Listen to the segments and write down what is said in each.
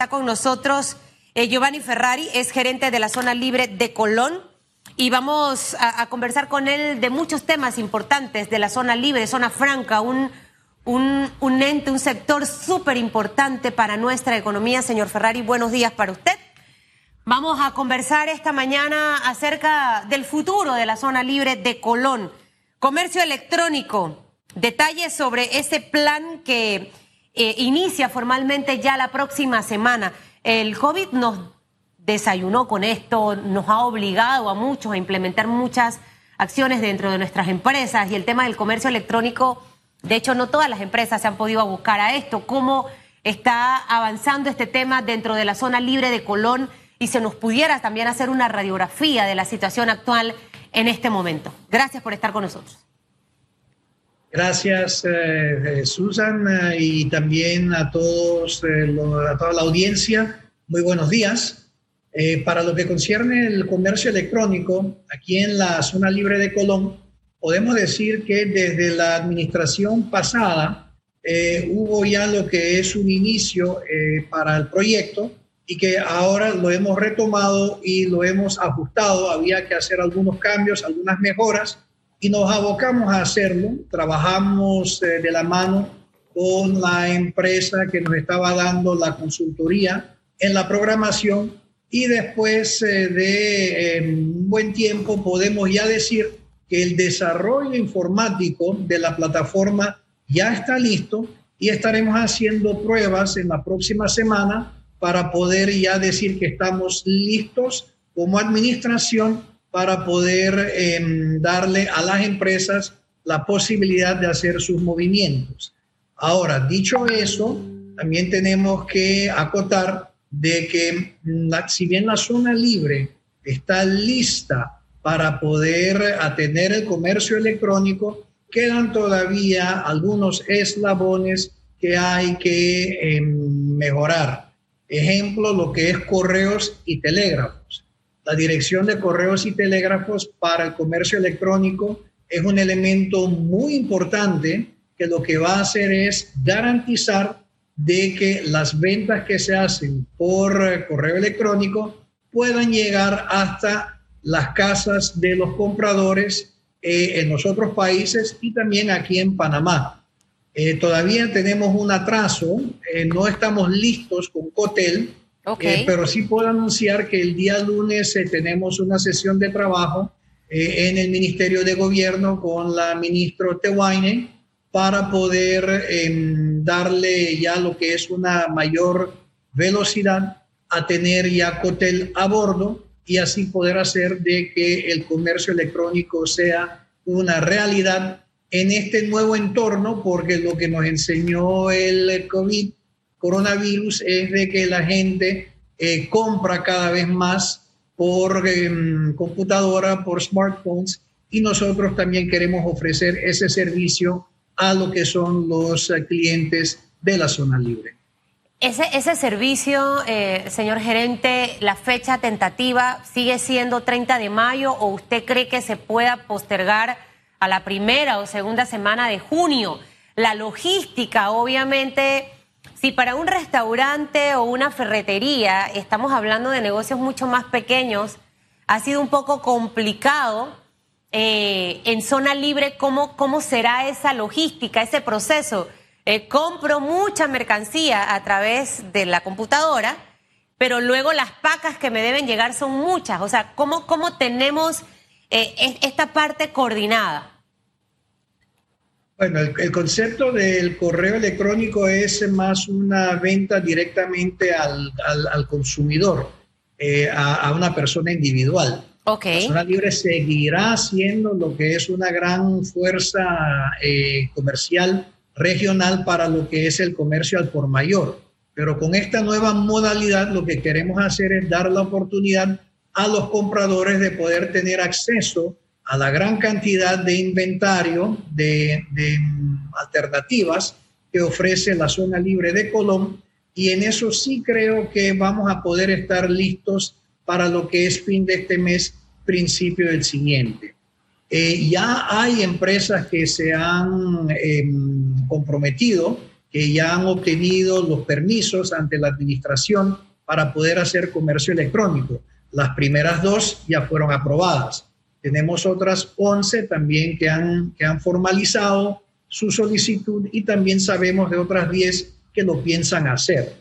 Está con nosotros eh, Giovanni Ferrari, es gerente de la zona libre de Colón y vamos a, conversar con él de muchos temas importantes de la zona libre, zona franca, un, un, un ente, un sector súper importante para nuestra economía. Señor Ferrari, buenos días para usted. Vamos a conversar esta mañana acerca del futuro de la zona libre de Colón. Comercio electrónico, detalles sobre ese plan que eh, inicia formalmente ya la próxima semana. El COVID nos desayunó con esto, nos ha obligado a muchos a implementar muchas acciones dentro de nuestras empresas y el tema del comercio electrónico, de hecho no todas las empresas se han podido buscar a esto. ¿Cómo está avanzando este tema dentro de la zona libre de Colón? Y se nos pudiera también hacer una radiografía de la situación actual en este momento. Gracias por estar con nosotros. Gracias, eh, Susan, eh, y también a todos, eh, a toda la audiencia. Muy buenos días. para lo que concierne el comercio electrónico, aquí en la zona libre de Colón, podemos decir que desde la administración pasada hubo ya lo que es un inicio para el proyecto y que ahora lo hemos retomado y lo hemos ajustado. Había que hacer algunos cambios, algunas mejoras y nos abocamos a hacerlo. Trabajamos eh, de la mano con la empresa que nos estaba dando la consultoría en la programación y después eh, de eh, un buen tiempo podemos ya decir que el desarrollo informático de la plataforma ya está listo y estaremos haciendo pruebas en la próxima semana para poder ya decir que estamos listos como administración para poder em, darle a las empresas la posibilidad de hacer sus movimientos. Ahora, dicho eso, también tenemos que acotar de que si bien la zona libre está lista para poder atender el comercio electrónico, quedan todavía algunos eslabones que hay que em, mejorar. Ejemplo, lo que es correos y telégrafos. La dirección de correos y telégrafos para el comercio electrónico es un elemento muy importante que lo que va a hacer es garantizar de que las ventas que se hacen por correo electrónico puedan llegar hasta las casas de los compradores eh, en los otros países y también aquí en Panamá. Eh, todavía tenemos un atraso, eh, no estamos listos con Cotel, eh, pero sí puedo anunciar que el día lunes eh, tenemos una sesión de trabajo eh, en el Ministerio de Gobierno con la ministra Tewaine para poder em, darle ya lo que es una mayor velocidad a tener ya Cotel a bordo y así poder hacer de que el comercio electrónico sea una realidad en este nuevo entorno, porque lo que nos enseñó el COVID coronavirus es de que la gente eh, compra cada vez más por em, computadora, por smartphones, y nosotros también queremos ofrecer ese servicio a lo que son los eh, clientes de la zona libre. Ese, servicio, eh, señor gerente, la fecha tentativa sigue siendo 30 de mayo o usted cree que se pueda postergar a la primera o segunda semana de junio? La logística, obviamente, si para un restaurante o una ferretería, estamos hablando de negocios mucho más pequeños, ha sido un poco complicado eh, en zona libre, ¿cómo, ¿cómo será esa logística, ese proceso? Eh, compro mucha mercancía a través de la computadora, pero luego las pacas que me deben llegar son muchas. O sea, ¿cómo, cómo tenemos eh, esta parte coordinada? Bueno, el, concepto del correo electrónico es más una venta directamente al, consumidor, eh, a, una persona individual. Okay. La zona libre seguirá siendo lo que es una gran fuerza eh, comercial regional para lo que es el comercio al por mayor. Pero con esta nueva modalidad lo que queremos hacer es dar la oportunidad a los compradores de poder tener acceso a la gran cantidad de inventario de, alternativas que ofrece la zona libre de Colón y en eso sí creo que vamos a poder estar listos para lo que es fin de este mes, principio del siguiente. Eh, ya hay empresas que se han em, comprometido que ya han obtenido los permisos ante la administración para poder hacer comercio electrónico. Las primeras dos ya fueron aprobadas. Tenemos otras 11 también que han, que han formalizado su solicitud y también sabemos de otras 10 que lo piensan hacer.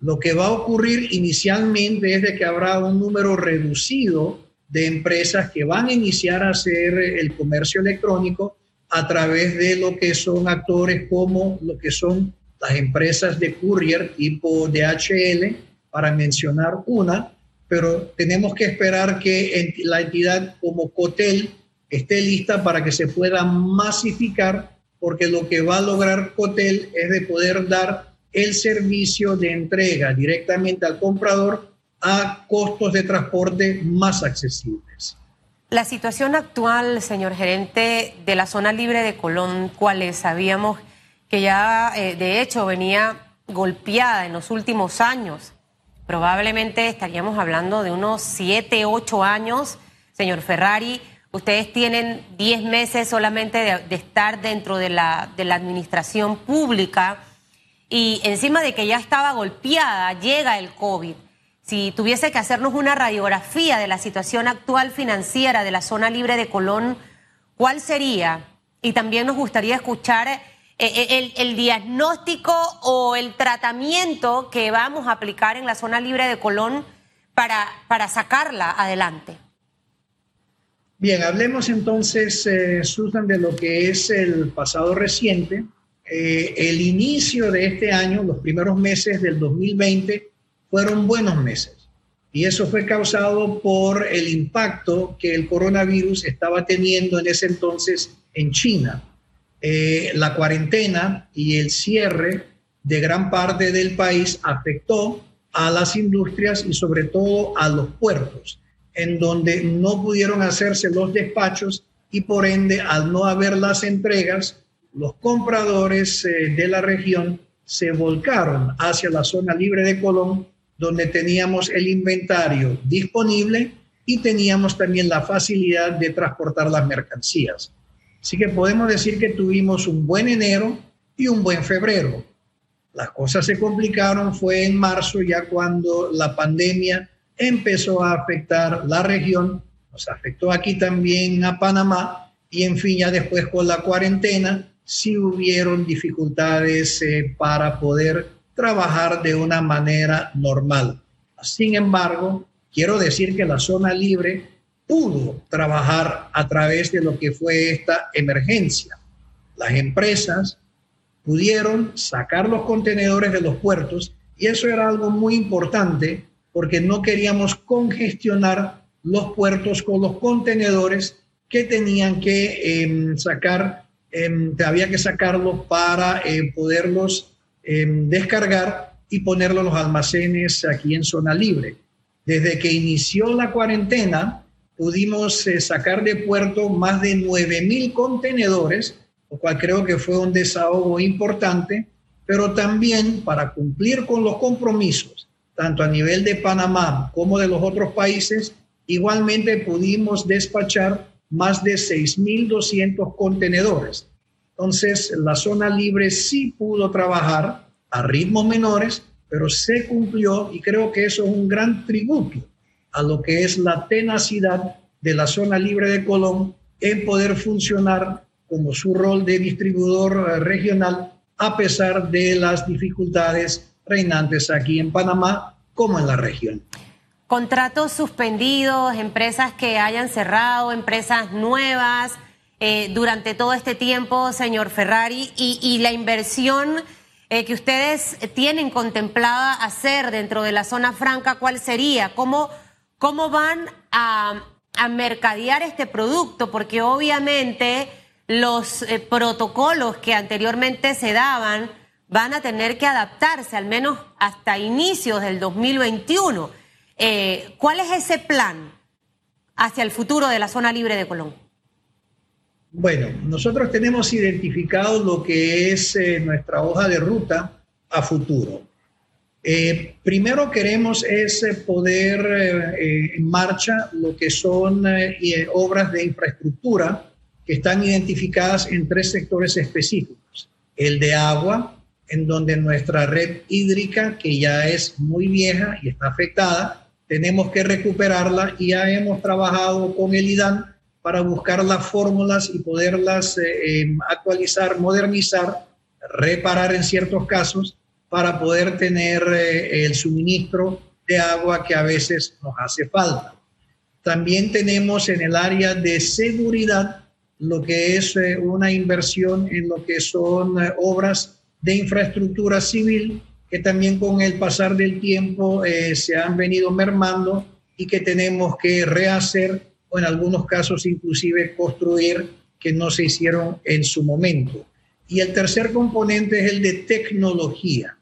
Lo que va a ocurrir inicialmente es de que habrá un número reducido de empresas que van a iniciar a hacer el comercio electrónico a través de lo que son actores como lo que son las empresas de courier tipo DHL, para mencionar una, pero tenemos que esperar que la entidad como Cotel esté lista para que se pueda masificar, porque lo que va a lograr Cotel es de poder dar el servicio de entrega directamente al comprador a costos de transporte más accesibles. La situación actual, señor gerente, de la zona libre de Colón, ¿cuál es? Sabíamos que ya, eh, de hecho, venía golpeada en los últimos años. Probablemente estaríamos hablando de unos siete, ocho años. Señor Ferrari, ustedes tienen diez meses solamente de, estar dentro de la, de la administración pública y encima de que ya estaba golpeada, llega el COVID. Si tuviese que hacernos una radiografía de la situación actual financiera de la zona libre de Colón, ¿cuál sería? Y también nos gustaría escuchar eh, eh, el, diagnóstico o el tratamiento que vamos a aplicar en la zona libre de Colón para, para sacarla adelante. Bien, hablemos entonces, eh, Susan, de lo que es el pasado reciente. el inicio de este año, los primeros meses del 2020, fueron buenos meses. Y eso fue causado por el impacto que el coronavirus estaba teniendo en ese entonces en China. Eh, la cuarentena y el cierre de gran parte del país afectó a las industrias y sobre todo a los puertos, en donde no pudieron hacerse los despachos y por ende al no haber las entregas, los compradores eh, de la región se volcaron hacia la zona libre de Colón donde teníamos el inventario disponible y teníamos también la facilidad de transportar las mercancías. Así que podemos decir que tuvimos un buen enero y un buen febrero. Las cosas se complicaron fue en marzo ya cuando la pandemia empezó a afectar la región, nos afectó aquí también a Panamá y en fin ya después con la cuarentena sí hubieron dificultades eh, para poder trabajar de una manera normal. Sin embargo, quiero decir que la zona libre pudo trabajar a través de lo que fue esta emergencia. Las empresas pudieron sacar los contenedores de los puertos y eso era algo muy importante porque no queríamos congestionar los puertos con los contenedores que tenían que em, sacar, eh, había que sacarlos para eh, poderlos descargar y ponerlo en los almacenes aquí en zona libre. Desde que inició la cuarentena, pudimos eh, sacar de puerto más de 9.000 contenedores, lo cual creo que fue un desahogo importante, pero también para cumplir con los compromisos, tanto a nivel de Panamá como de los otros países, igualmente pudimos despachar más de 6.200 contenedores. Entonces, la zona libre sí pudo trabajar a ritmos menores, pero se cumplió y creo que eso es un gran tributo a lo que es la tenacidad de la zona libre de Colón en poder funcionar como su rol de distribuidor eh, regional a pesar de las dificultades reinantes aquí en Panamá como en la región. Contratos suspendidos, empresas que hayan cerrado, empresas nuevas, eh, durante todo este tiempo, señor Ferrari, y, la inversión eh, que ustedes tienen contemplada hacer dentro de la zona franca, ¿cuál sería? ¿Cómo, cómo van a, mercadear este producto? Porque obviamente los eh, protocolos que anteriormente se daban van a tener que adaptarse, al menos hasta inicios del 2021. ¿Cuál es ese plan hacia el futuro de la zona libre de Colón? Bueno, nosotros tenemos identificado lo que es eh, nuestra hoja de ruta a futuro. Eh, primero queremos es eh, poder en marcha lo que son obras de infraestructura que están identificadas en tres sectores específicos. El de agua, en donde nuestra red hídrica, que ya es muy vieja y está afectada, tenemos que recuperarla y ya hemos trabajado con el IDAN para buscar las fórmulas y poderlas eh, em, actualizar, modernizar, reparar en ciertos casos para poder tener eh, el suministro de agua que a veces nos hace falta. También tenemos en el área de seguridad lo que es eh, una inversión en lo que son obras de infraestructura civil que también con el pasar del tiempo eh, se han venido mermando y que tenemos que rehacer o en algunos casos inclusive construir que no se hicieron en su momento. Y el tercer componente es el de tecnología.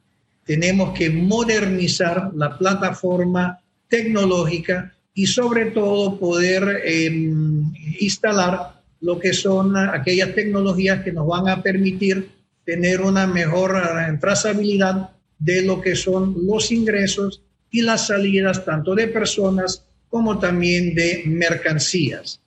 Tenemos que modernizar la plataforma tecnológica y sobre todo poder em, instalar lo que son aquellas tecnologías que nos van a permitir tener una mejor trazabilidad de lo que son los ingresos y las salidas tanto de personas como también de mercancías.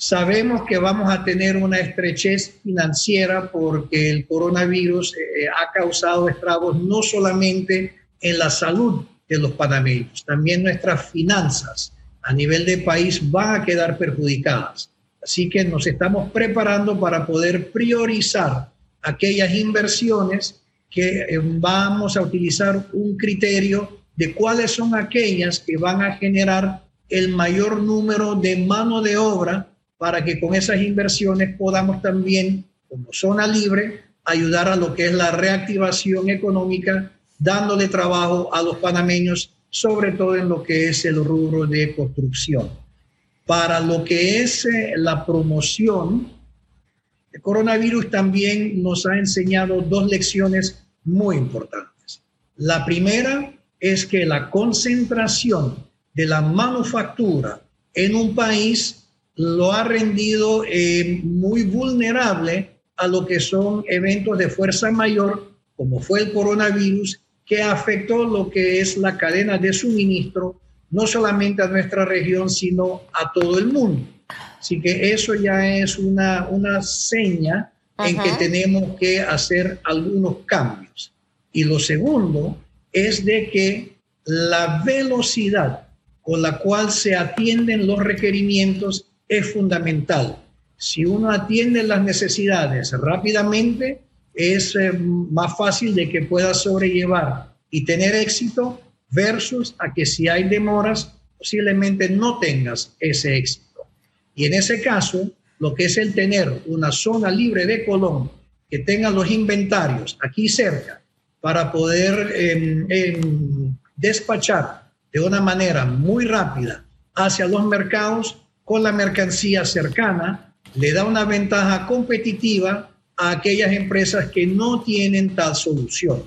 Sabemos que vamos a tener una estrechez financiera porque el coronavirus eh, ha causado estragos no solamente en la salud de los panameños, también nuestras finanzas a nivel de país van a quedar perjudicadas. Así que nos estamos preparando para poder priorizar aquellas inversiones que eh, vamos a utilizar un criterio de cuáles son aquellas que van a generar el mayor número de mano de obra para que con esas inversiones podamos también, como zona libre, ayudar a lo que es la reactivación económica, dándole trabajo a los panameños, sobre todo en lo que es el rubro de construcción. Para lo que es eh, la promoción, el coronavirus también nos ha enseñado dos lecciones muy importantes. La primera es que la concentración de la manufactura en un país lo ha rendido eh, muy vulnerable a lo que son eventos de fuerza mayor, como fue el coronavirus, que afectó lo que es la cadena de suministro, no solamente a nuestra región, sino a todo el mundo. Así que eso ya es una, una seña en que tenemos que hacer algunos cambios. Y lo segundo es de que la velocidad con la cual se atienden los requerimientos es fundamental. Si uno atiende las necesidades rápidamente, es eh, más fácil de que pueda sobrellevar y tener éxito versus a que si hay demoras, posiblemente no tengas ese éxito. Y en ese caso, lo que es el tener una zona libre de Colón que tenga los inventarios aquí cerca para poder em, em, despachar de una manera muy rápida hacia los mercados con la mercancía cercana, le da una ventaja competitiva a aquellas empresas que no tienen tal solución.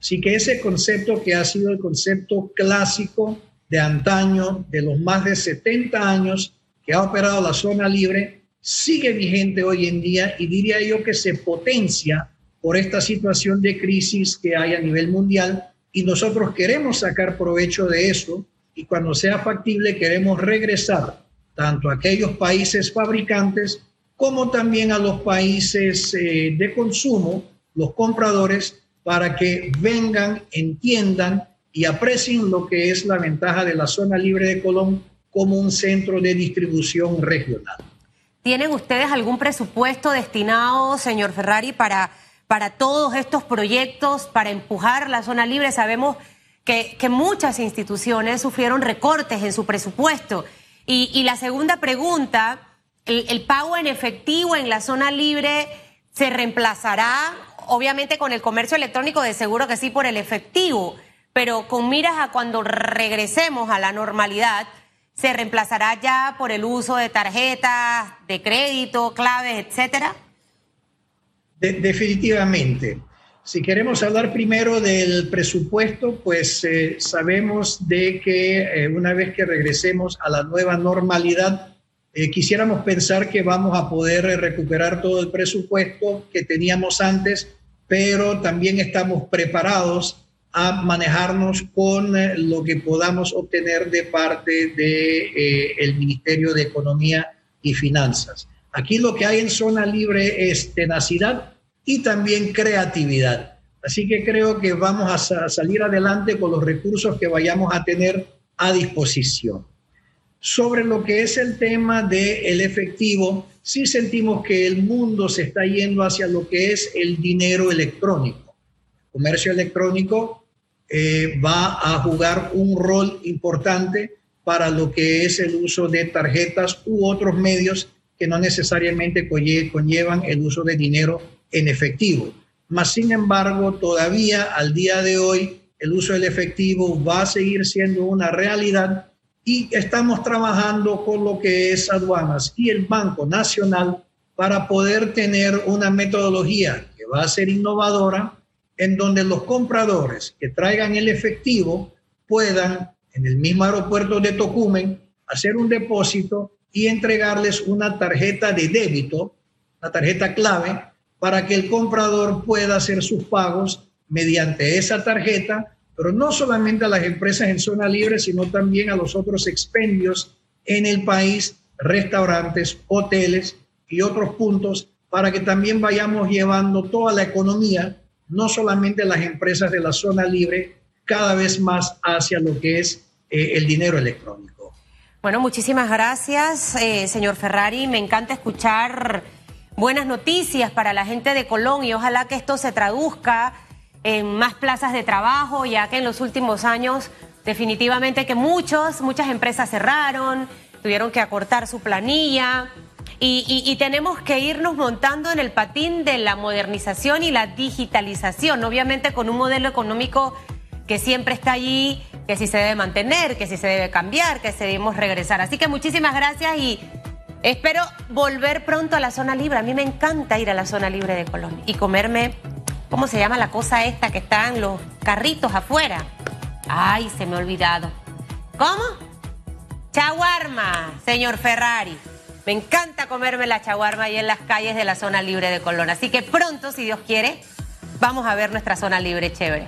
Así que ese concepto que ha sido el concepto clásico de antaño, de los más de 70 años que ha operado la zona libre, sigue vigente hoy en día y diría yo que se potencia por esta situación de crisis que hay a nivel mundial y nosotros queremos sacar provecho de eso y cuando sea factible queremos regresar tanto a aquellos países fabricantes como también a los países eh, de consumo, los compradores, para que vengan, entiendan y aprecien lo que es la ventaja de la zona libre de Colón como un centro de distribución regional. ¿Tienen ustedes algún presupuesto destinado, señor Ferrari, para, para todos estos proyectos, para empujar la zona libre? Sabemos que, que muchas instituciones sufrieron recortes en su presupuesto. Y, y la segunda pregunta, el, pago en efectivo en la zona libre se reemplazará, obviamente con el comercio electrónico, de seguro que sí, por el efectivo, pero con miras a cuando regresemos a la normalidad se reemplazará ya por el uso de tarjetas de crédito, claves, etcétera? definitivamente. Si queremos hablar primero del presupuesto, pues eh, sabemos de que eh, una vez que regresemos a la nueva normalidad, eh, quisiéramos pensar que vamos a poder recuperar todo el presupuesto que teníamos antes, pero también estamos preparados a manejarnos con lo que podamos obtener de parte del de, el Ministerio de Economía y Finanzas. Aquí lo que hay en zona libre es tenacidad y también creatividad. Así que creo que vamos a salir adelante con los recursos que vayamos a tener a disposición. Sobre lo que es el tema del efectivo, sí sentimos que el mundo se está yendo hacia lo que es el dinero electrónico. El comercio electrónico eh, va a jugar un rol importante para lo que es el uso de tarjetas u otros medios que no necesariamente conllevan el uso de dinero en efectivo. Mas, sin embargo, todavía al día de hoy el uso del efectivo va a seguir siendo una realidad y estamos trabajando con lo que es aduanas y el Banco Nacional para poder tener una metodología que va a ser innovadora en donde los compradores que traigan el efectivo puedan en el mismo aeropuerto de Tocumen hacer un depósito y entregarles una tarjeta de débito, una tarjeta clave, para que el comprador pueda hacer sus pagos mediante esa tarjeta pero no solamente a las empresas en zona libre, sino también a los otros expendios en el país, restaurantes, hoteles y otros puntos, para que también vayamos llevando toda la economía, no solamente las empresas de la zona libre, cada vez más hacia lo que es eh, el dinero electrónico. Bueno, muchísimas gracias, eh, señor Ferrari. Me encanta escuchar buenas noticias para la gente de Colón y ojalá que esto se traduzca en más plazas de trabajo, ya que en los últimos años definitivamente que muchos, muchas empresas cerraron, tuvieron que acortar su planilla y, tenemos que irnos montando en el patín de la modernización y la digitalización, obviamente con un modelo económico que siempre está allí, que si se debe mantener, que si se debe cambiar, que si debemos regresar. Así que muchísimas gracias y espero volver pronto a la zona libre. A mí me encanta ir a la zona libre de Colón y comerme ¿Cómo se llama la cosa esta que están los carritos afuera? Ay, se me ha olvidado. ¿Cómo? Chaguarma, señor Ferrari. Me encanta comerme la chaguarma ahí en las calles de la zona libre de Colón. Así que pronto, si Dios quiere, vamos a ver nuestra zona libre chévere.